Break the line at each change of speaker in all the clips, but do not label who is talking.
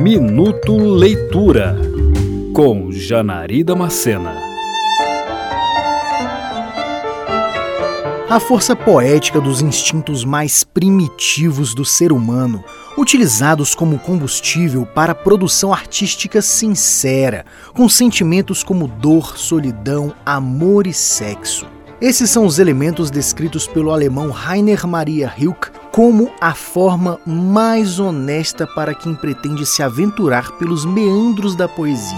Minuto Leitura com Janari Damascena.
A força poética dos instintos mais primitivos do ser humano, utilizados como combustível para produção artística sincera, com sentimentos como dor, solidão, amor e sexo. Esses são os elementos descritos pelo alemão Rainer Maria Rilke como a forma mais honesta para quem pretende se aventurar pelos meandros da poesia.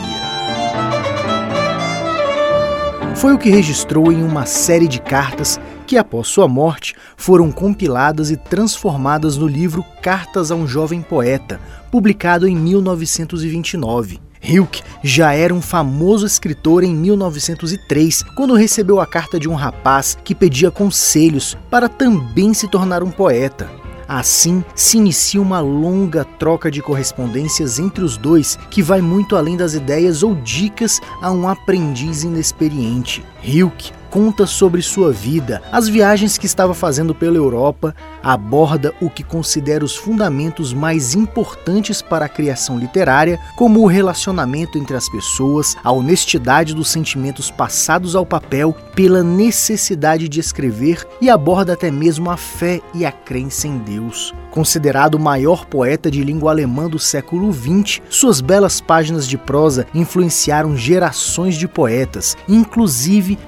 Foi o que registrou em uma série de cartas que, após sua morte, foram compiladas e transformadas no livro Cartas a um Jovem Poeta, publicado em 1929. Hilke já era um famoso escritor em 1903, quando recebeu a carta de um rapaz que pedia conselhos para também se tornar um poeta. Assim, se inicia uma longa troca de correspondências entre os dois que vai muito além das ideias ou dicas a um aprendiz inexperiente. Hilke conta sobre sua vida, as viagens que estava fazendo pela Europa, aborda o que considera os fundamentos mais importantes para a criação literária, como o relacionamento entre as pessoas, a honestidade dos sentimentos passados ao papel pela necessidade de escrever e aborda até mesmo a fé e a crença em Deus. Considerado o maior poeta de língua alemã do século XX, suas belas páginas de prosa influenciaram gerações de poetas, inclusive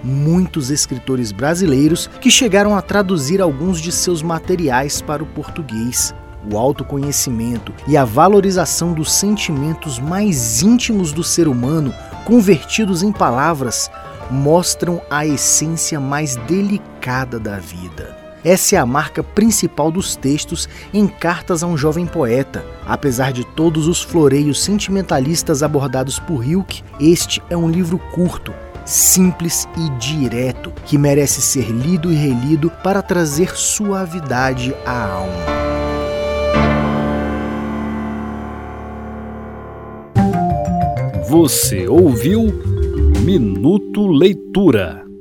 muitos escritores brasileiros que chegaram a traduzir alguns de seus materiais para o português. O autoconhecimento e a valorização dos sentimentos mais íntimos do ser humano, convertidos em palavras, mostram a essência mais delicada da vida. Essa é a marca principal dos textos em Cartas a um Jovem Poeta. Apesar de todos os floreios sentimentalistas abordados por Hilke, este é um livro curto, simples e direto, que merece ser lido e relido para trazer suavidade à alma.
Você ouviu Minuto Leitura.